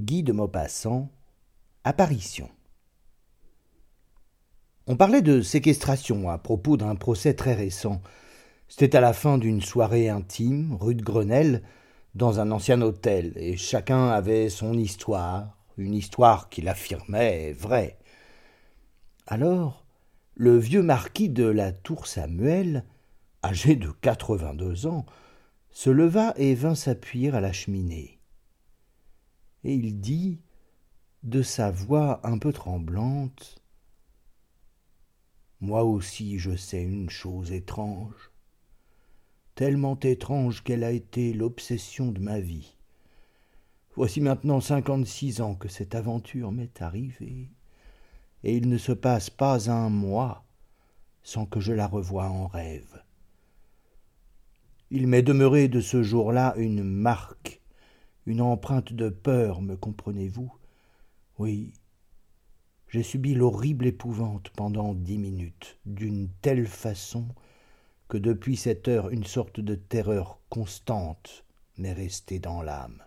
Guy de Maupassant Apparition On parlait de séquestration à propos d'un procès très récent. C'était à la fin d'une soirée intime, rue de Grenelle, dans un ancien hôtel, et chacun avait son histoire, une histoire qu'il affirmait vraie. Alors, le vieux marquis de la Tour Samuel, âgé de quatre-vingt-deux ans, se leva et vint s'appuyer à la cheminée et il dit, de sa voix un peu tremblante Moi aussi je sais une chose étrange, tellement étrange qu'elle a été l'obsession de ma vie. Voici maintenant cinquante-six ans que cette aventure m'est arrivée, et il ne se passe pas un mois sans que je la revoie en rêve. Il m'est demeuré de ce jour-là une marque une empreinte de peur, me comprenez-vous? Oui, j'ai subi l'horrible épouvante pendant dix minutes, d'une telle façon que depuis cette heure une sorte de terreur constante m'est restée dans l'âme.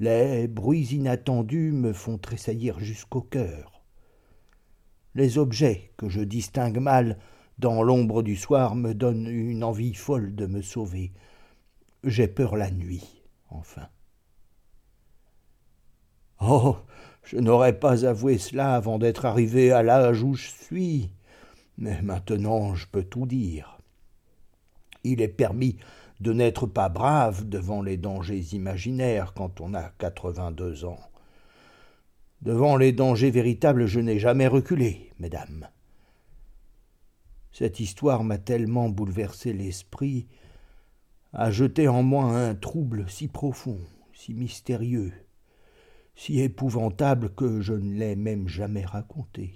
Les bruits inattendus me font tressaillir jusqu'au cœur. Les objets que je distingue mal dans l'ombre du soir me donnent une envie folle de me sauver. J'ai peur la nuit enfin. Oh. Je n'aurais pas avoué cela avant d'être arrivé à l'âge où je suis. Mais maintenant je peux tout dire. Il est permis de n'être pas brave devant les dangers imaginaires quand on a quatre-vingt-deux ans. Devant les dangers véritables, je n'ai jamais reculé, mesdames. Cette histoire m'a tellement bouleversé l'esprit a jeté en moi un trouble si profond, si mystérieux, si épouvantable que je ne l'ai même jamais raconté.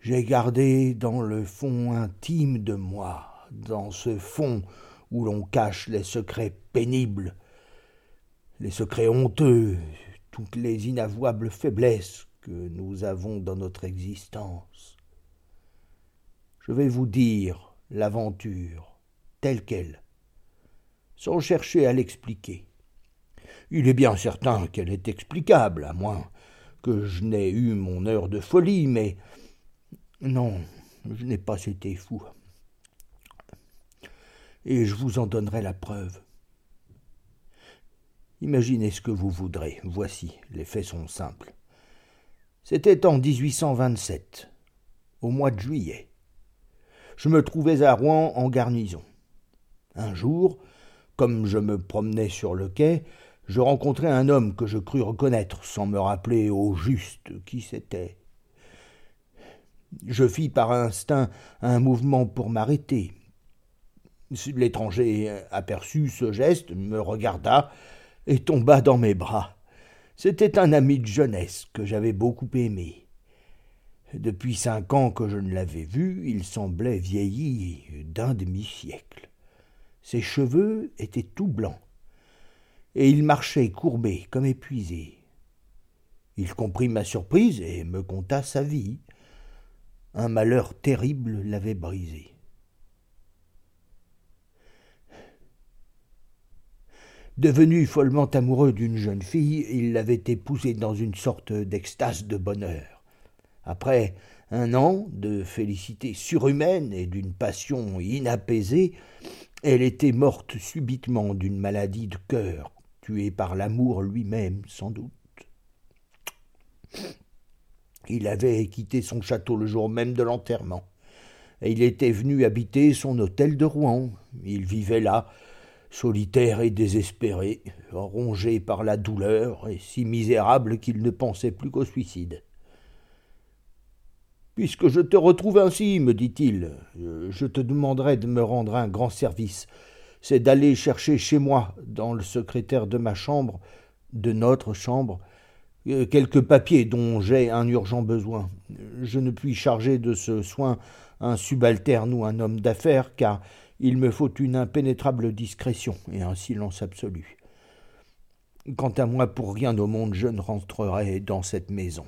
J'ai gardé dans le fond intime de moi, dans ce fond où l'on cache les secrets pénibles, les secrets honteux, toutes les inavouables faiblesses que nous avons dans notre existence. Je vais vous dire l'aventure telle qu'elle, sans chercher à l'expliquer. Il est bien certain qu'elle est explicable, à moins que je n'ai eu mon heure de folie, mais non, je n'ai pas été fou. Et je vous en donnerai la preuve. Imaginez ce que vous voudrez. Voici, les faits sont simples. C'était en 1827, au mois de juillet. Je me trouvais à Rouen en garnison. Un jour, comme je me promenais sur le quai, je rencontrai un homme que je crus reconnaître sans me rappeler au juste qui c'était. Je fis par instinct un mouvement pour m'arrêter. L'étranger aperçut ce geste, me regarda et tomba dans mes bras. C'était un ami de jeunesse que j'avais beaucoup aimé. Depuis cinq ans que je ne l'avais vu, il semblait vieilli d'un demi-siècle. Ses cheveux étaient tout blancs, et il marchait courbé comme épuisé. Il comprit ma surprise et me conta sa vie. Un malheur terrible l'avait brisé. Devenu follement amoureux d'une jeune fille, il l'avait épousée dans une sorte d'extase de bonheur. Après un an de félicité surhumaine et d'une passion inapaisée, elle était morte subitement d'une maladie de cœur, tuée par l'amour lui-même, sans doute. Il avait quitté son château le jour même de l'enterrement, et il était venu habiter son hôtel de Rouen. Il vivait là, solitaire et désespéré, rongé par la douleur, et si misérable qu'il ne pensait plus qu'au suicide. Puisque je te retrouve ainsi, me dit-il, je te demanderai de me rendre un grand service. C'est d'aller chercher chez moi, dans le secrétaire de ma chambre, de notre chambre, euh, quelques papiers dont j'ai un urgent besoin. Je ne puis charger de ce soin un subalterne ou un homme d'affaires, car il me faut une impénétrable discrétion et un silence absolu. Quant à moi, pour rien au monde, je ne rentrerai dans cette maison.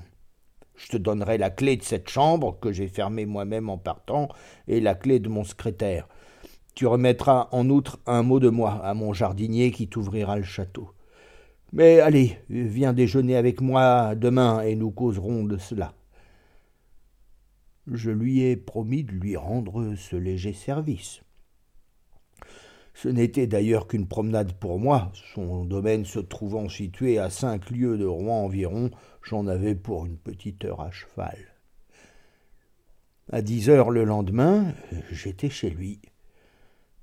Je te donnerai la clé de cette chambre que j'ai fermée moi-même en partant et la clé de mon secrétaire. Tu remettras en outre un mot de moi à mon jardinier qui t'ouvrira le château. Mais allez, viens déjeuner avec moi demain et nous causerons de cela. Je lui ai promis de lui rendre ce léger service. Ce n'était d'ailleurs qu'une promenade pour moi, son domaine se trouvant situé à cinq lieues de Rouen environ, j'en avais pour une petite heure à cheval. À dix heures le lendemain, j'étais chez lui.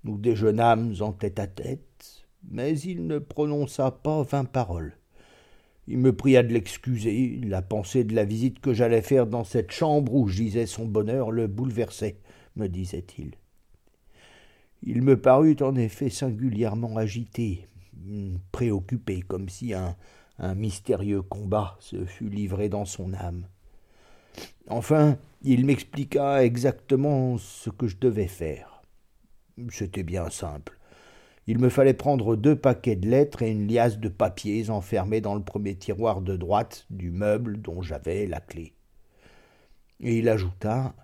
Nous déjeunâmes en tête à tête, mais il ne prononça pas vingt paroles. Il me pria de l'excuser, la pensée de la visite que j'allais faire dans cette chambre où gisait son bonheur le bouleversait, me disait-il. Il me parut en effet singulièrement agité, préoccupé, comme si un, mystérieux combat se fût livré dans son âme. Enfin, il m'expliqua exactement ce que je devais faire. C'était bien simple. Il me fallait prendre deux paquets de lettres et une liasse de papiers enfermés dans le premier tiroir de droite du meuble dont j'avais la clé. Et il ajouta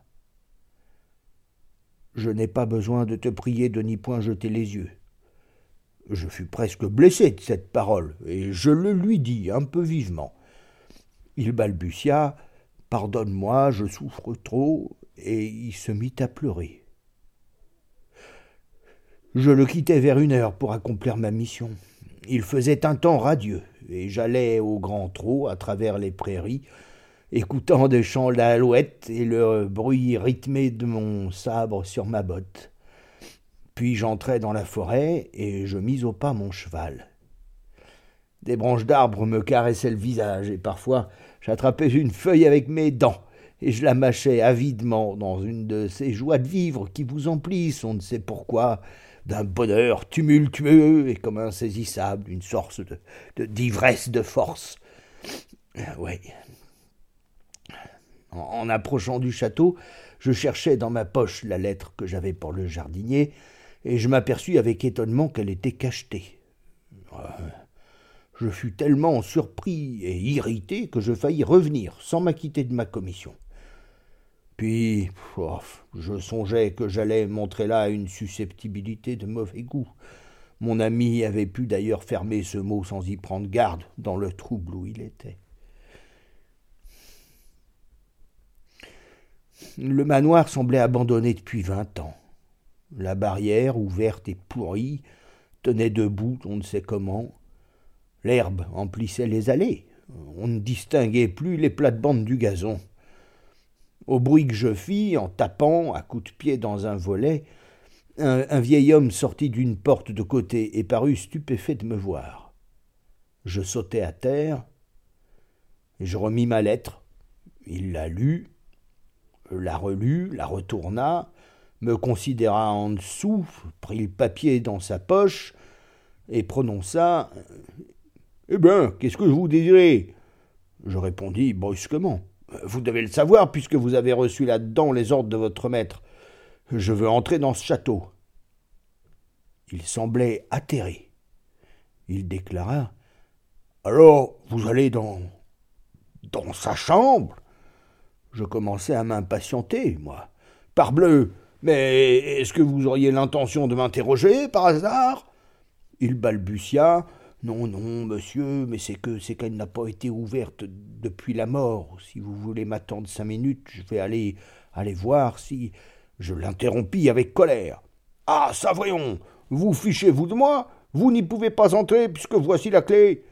je n'ai pas besoin de te prier de n'y point jeter les yeux. Je fus presque blessé de cette parole, et je le lui dis un peu vivement. Il balbutia. Pardonne-moi, je souffre trop, et il se mit à pleurer. Je le quittai vers une heure pour accomplir ma mission. Il faisait un temps radieux, et j'allais au grand trot à travers les prairies, écoutant des chants d'alouette et le bruit rythmé de mon sabre sur ma botte. Puis j'entrai dans la forêt et je mis au pas mon cheval. Des branches d'arbres me caressaient le visage et parfois j'attrapais une feuille avec mes dents et je la mâchais avidement dans une de ces joies de vivre qui vous emplissent, on ne sait pourquoi, d'un bonheur tumultueux et comme insaisissable, une sorte de d'ivresse de, force. Oui, en, approchant du château, je cherchais dans ma poche la lettre que j'avais pour le jardinier, et je m'aperçus avec étonnement qu'elle était cachetée. Je fus tellement surpris et irrité que je faillis revenir sans m'acquitter de ma commission. Puis, je songeais que j'allais montrer là une susceptibilité de mauvais goût. Mon ami avait pu d'ailleurs fermer ce mot sans y prendre garde dans le trouble où il était. Le manoir semblait abandonné depuis vingt ans. La barrière, ouverte et pourrie, tenait debout on ne sait comment. L'herbe emplissait les allées. On ne distinguait plus les plates-bandes du gazon. Au bruit que je fis, en tapant à coups de pied dans un volet, un, vieil homme sortit d'une porte de côté et parut stupéfait de me voir. Je sautai à terre, je remis ma lettre. Il la lut, la relut, la retourna, me considéra en dessous, prit le papier dans sa poche et prononça Eh bien, qu'est-ce que vous désirez? Je répondis brusquement Vous devez le savoir puisque vous avez reçu là-dedans les ordres de votre maître. Je veux entrer dans ce château. Il semblait atterré. Il déclara Alors, vous allez dans. dans sa chambre? Je commençais à m'impatienter, moi. Parbleu Mais est-ce que vous auriez l'intention de m'interroger, par hasard? Il balbutia. Non, non, monsieur, mais c'est que c'est qu'elle n'a pas été ouverte depuis la mort. Si vous voulez m'attendre cinq minutes, je vais aller aller voir si. Je l'interrompis avec colère. Ah, ça voyons Vous fichez-vous de moi? Vous n'y pouvez pas entrer puisque voici la clé.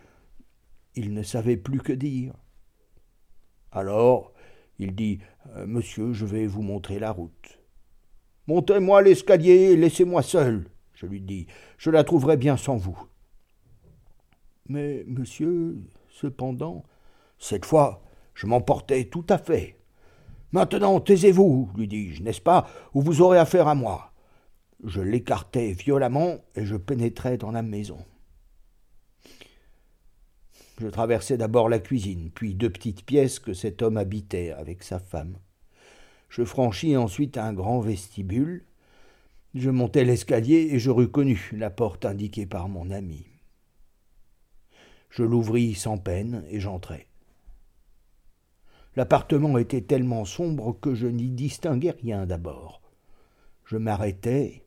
Il ne savait plus que dire. Alors, il dit euh, Monsieur, je vais vous montrer la route. Montez-moi l'escalier et laissez-moi seul, je lui dis. Je la trouverai bien sans vous. Mais, monsieur, cependant, cette fois, je m'emportais tout à fait. Maintenant, taisez-vous, lui dis-je, n'est-ce pas, ou vous aurez affaire à moi. Je l'écartai violemment et je pénétrai dans la maison. Je traversai d'abord la cuisine, puis deux petites pièces que cet homme habitait avec sa femme. Je franchis ensuite un grand vestibule. Je montai l'escalier et je reconnus la porte indiquée par mon ami. Je l'ouvris sans peine et j'entrai. L'appartement était tellement sombre que je n'y distinguai rien d'abord. Je m'arrêtai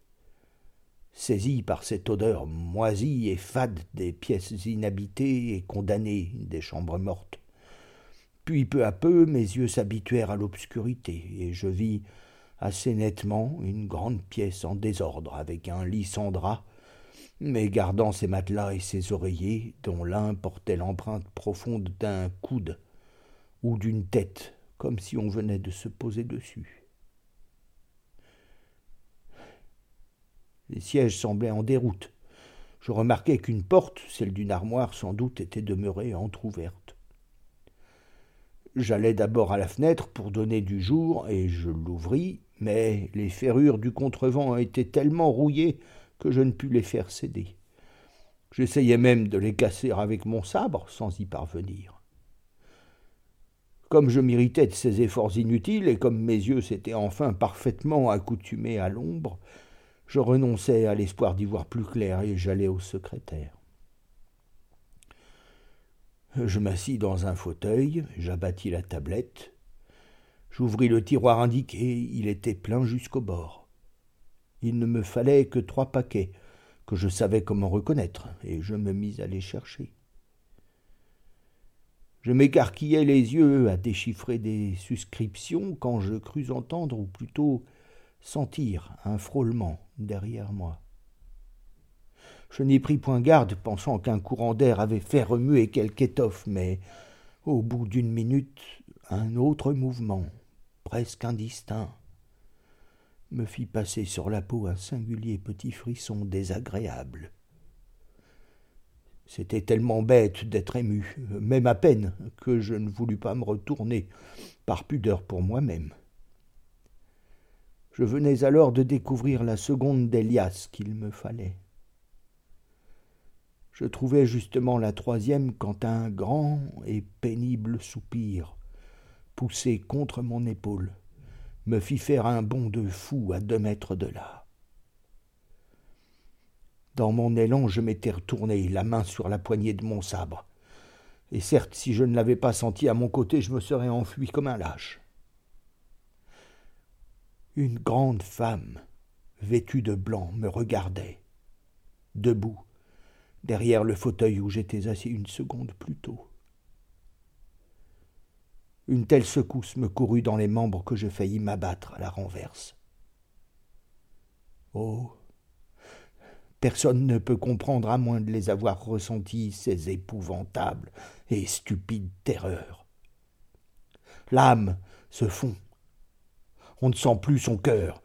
saisi par cette odeur moisie et fade des pièces inhabitées et condamnées des chambres mortes. Puis peu à peu mes yeux s'habituèrent à l'obscurité, et je vis assez nettement une grande pièce en désordre, avec un lit sans drap, mais gardant ses matelas et ses oreillers, dont l'un portait l'empreinte profonde d'un coude ou d'une tête, comme si on venait de se poser dessus. Les sièges semblaient en déroute. Je remarquai qu'une porte, celle d'une armoire sans doute, était demeurée entr'ouverte. J'allai d'abord à la fenêtre pour donner du jour, et je l'ouvris, mais les ferrures du contrevent étaient tellement rouillées que je ne pus les faire céder. J'essayai même de les casser avec mon sabre sans y parvenir. Comme je m'irritais de ces efforts inutiles et comme mes yeux s'étaient enfin parfaitement accoutumés à l'ombre, je renonçai à l'espoir d'y voir plus clair et j'allai au secrétaire. Je m'assis dans un fauteuil, j'abattis la tablette, j'ouvris le tiroir indiqué, il était plein jusqu'au bord. Il ne me fallait que trois paquets, que je savais comment reconnaître, et je me mis à les chercher. Je m'écarquillais les yeux à déchiffrer des suscriptions quand je crus entendre, ou plutôt sentir, un frôlement derrière moi. Je n'y pris point garde, pensant qu'un courant d'air avait fait remuer quelque étoffe, mais au bout d'une minute, un autre mouvement, presque indistinct, me fit passer sur la peau un singulier petit frisson désagréable. C'était tellement bête d'être ému, même à peine, que je ne voulus pas me retourner, par pudeur pour moi-même. Je venais alors de découvrir la seconde d'Elias qu'il me fallait. Je trouvais justement la troisième quand un grand et pénible soupir, poussé contre mon épaule, me fit faire un bond de fou à deux mètres de là. Dans mon élan, je m'étais retourné, la main sur la poignée de mon sabre. Et certes, si je ne l'avais pas senti à mon côté, je me serais enfui comme un lâche. Une grande femme, vêtue de blanc, me regardait, debout, derrière le fauteuil où j'étais assis une seconde plus tôt. Une telle secousse me courut dans les membres que je faillis m'abattre à la renverse. Oh. Personne ne peut comprendre, à moins de les avoir ressentis, ces épouvantables et stupides terreurs. L'âme se fond. On ne sent plus son cœur.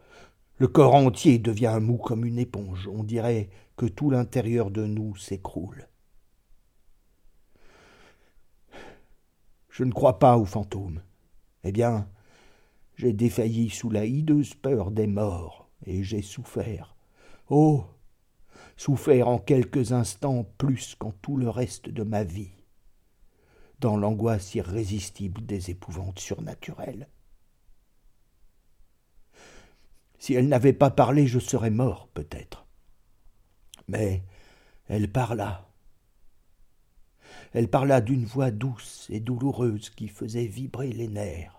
Le corps entier devient mou comme une éponge. On dirait que tout l'intérieur de nous s'écroule. Je ne crois pas aux fantômes. Eh bien, j'ai défailli sous la hideuse peur des morts, et j'ai souffert. Oh. Souffert en quelques instants plus qu'en tout le reste de ma vie, dans l'angoisse irrésistible des épouvantes surnaturelles. Si elle n'avait pas parlé, je serais mort, peut-être. Mais elle parla, elle parla d'une voix douce et douloureuse qui faisait vibrer les nerfs.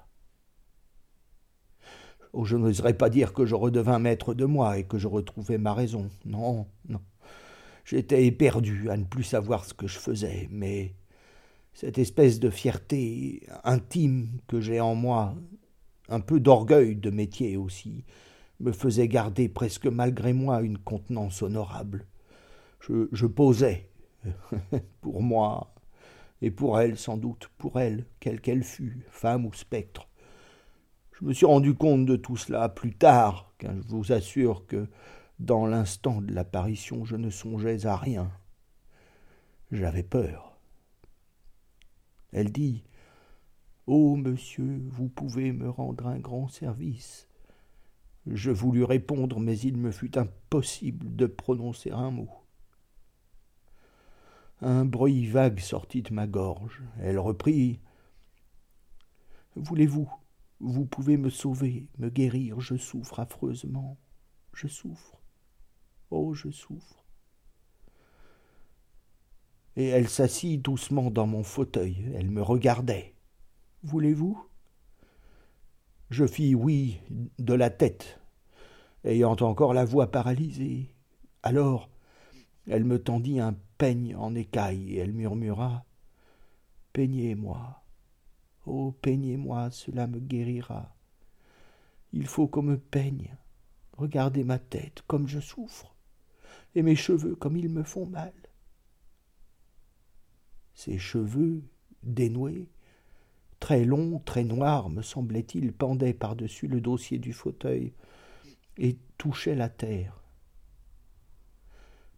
Oh, je n'oserais pas dire que je redevins maître de moi et que je retrouvais ma raison. Non, non. J'étais éperdu à ne plus savoir ce que je faisais, mais cette espèce de fierté intime que j'ai en moi, un peu d'orgueil de métier aussi, me faisait garder presque malgré moi une contenance honorable. Je, posais, pour moi, et pour elle sans doute, pour elle, quelle qu'elle fût, femme ou spectre. Je me suis rendu compte de tout cela plus tard, car je vous assure que dans l'instant de l'apparition je ne songeais à rien. J'avais peur. Elle dit Oh, monsieur, vous pouvez me rendre un grand service. Je voulus répondre, mais il me fut impossible de prononcer un mot. Un bruit vague sortit de ma gorge. Elle reprit. Voulez-vous? Vous pouvez me sauver, me guérir. Je souffre affreusement. Je souffre. Oh, je souffre. Et elle s'assit doucement dans mon fauteuil. Elle me regardait. Voulez-vous? Je fis oui de la tête, ayant encore la voix paralysée. Alors, elle me tendit un peigne en écaille et elle murmura Peignez-moi. Oh, peignez-moi, cela me guérira. Il faut qu'on me peigne. Regardez ma tête, comme je souffre, et mes cheveux, comme ils me font mal. Ses cheveux, dénoués, très longs, très noirs, me semblait-il, pendaient par-dessus le dossier du fauteuil et touchaient la terre.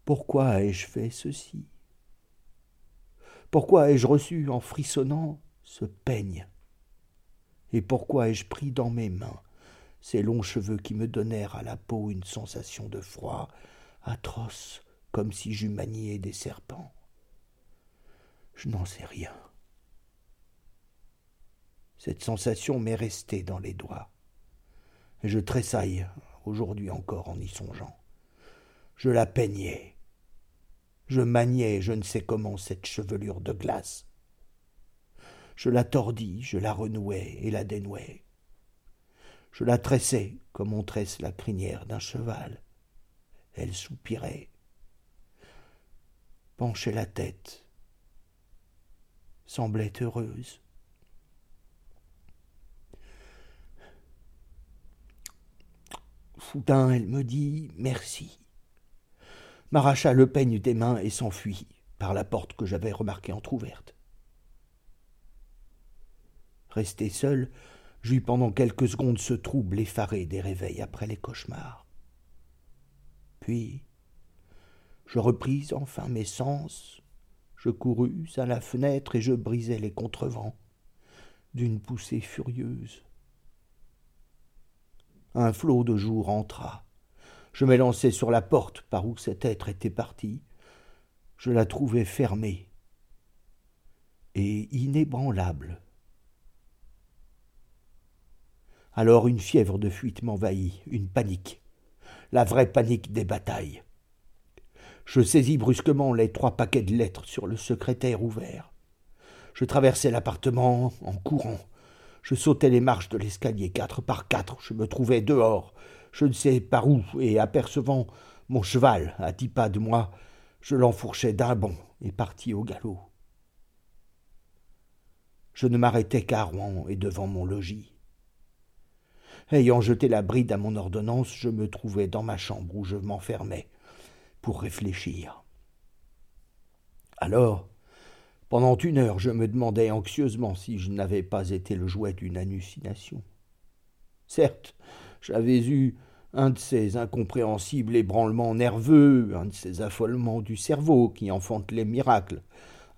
Pourquoi ai-je fait ceci? Pourquoi ai-je reçu, en frissonnant, ce peigne? Et pourquoi ai-je pris dans mes mains ces longs cheveux qui me donnèrent à la peau une sensation de froid atroce, comme si j'eus manié des serpents? Je n'en sais rien. Cette sensation m'est restée dans les doigts, je tressaille aujourd'hui encore en y songeant. Je la peignais, je maniais je ne sais comment cette chevelure de glace. Je la tordis, je la renouais et la dénouais. Je la tressais comme on tresse la crinière d'un cheval. Elle soupirait, penchait la tête, semblait heureuse. Soudain, elle me dit merci, m'arracha le peigne des mains et s'enfuit par la porte que j'avais remarquée entr'ouverte. Resté seul, J'eus pendant quelques secondes ce trouble effaré des réveils après les cauchemars. Puis, je repris enfin mes sens, je courus à la fenêtre et je brisai les contrevents d'une poussée furieuse. Un flot de jour entra. Je m'élançai sur la porte par où cet être était parti. Je la trouvai fermée et inébranlable. Alors une fièvre de fuite m'envahit, une panique, la vraie panique des batailles. Je saisis brusquement les trois paquets de lettres sur le secrétaire ouvert. Je traversai l'appartement en courant. Je sautai les marches de l'escalier quatre par quatre. Je me trouvais dehors, je ne sais par où, et apercevant mon cheval à dix pas de moi, je l'enfourchai d'un bond et partis au galop. Je ne m'arrêtai qu'à Rouen et devant mon logis. Ayant jeté la bride à mon ordonnance, je me trouvais dans ma chambre où je m'enfermais pour réfléchir. Alors, pendant une heure, je me demandais anxieusement si je n'avais pas été le jouet d'une hallucination. Certes, j'avais eu un de ces incompréhensibles ébranlements nerveux, un de ces affolements du cerveau qui enfantent les miracles,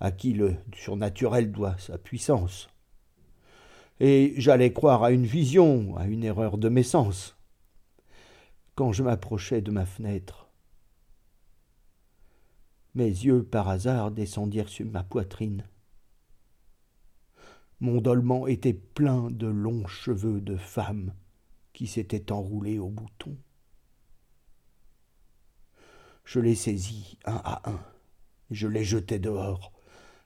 à qui le surnaturel doit sa puissance et j'allais croire à une vision, à une erreur de mes sens. Quand je m'approchais de ma fenêtre, mes yeux par hasard descendirent sur ma poitrine. Mon dolman était plein de longs cheveux de femme qui s'étaient enroulés au bouton. Je les saisis un à un, et je les jetai dehors,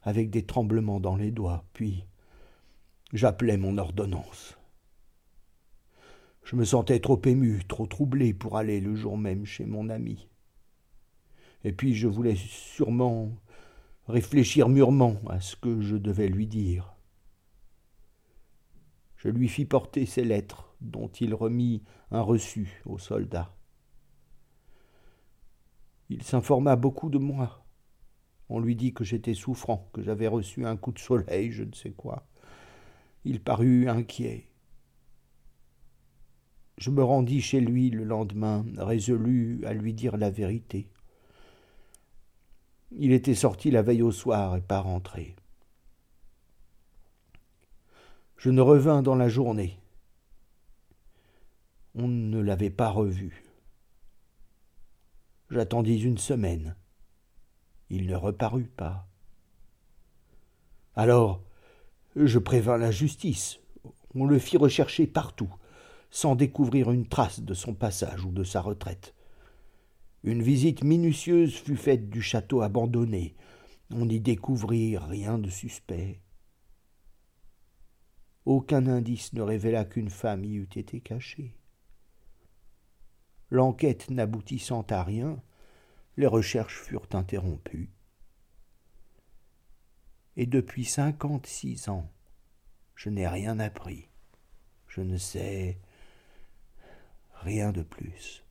avec des tremblements dans les doigts, puis J'appelais mon ordonnance. Je me sentais trop ému, trop troublé pour aller le jour même chez mon ami. Et puis je voulais sûrement réfléchir mûrement à ce que je devais lui dire. Je lui fis porter ses lettres, dont il remit un reçu aux soldats. Il s'informa beaucoup de moi. On lui dit que j'étais souffrant, que j'avais reçu un coup de soleil, je ne sais quoi. Il parut inquiet. Je me rendis chez lui le lendemain, résolu à lui dire la vérité. Il était sorti la veille au soir et pas rentré. Je ne revins dans la journée. On ne l'avait pas revu. J'attendis une semaine. Il ne reparut pas. Alors, je prévins la justice. On le fit rechercher partout, sans découvrir une trace de son passage ou de sa retraite. Une visite minutieuse fut faite du château abandonné. On n'y découvrit rien de suspect. Aucun indice ne révéla qu'une femme y eût été cachée. L'enquête n'aboutissant à rien, les recherches furent interrompues. Et depuis cinquante-six ans, je n'ai rien appris. Je ne sais rien de plus.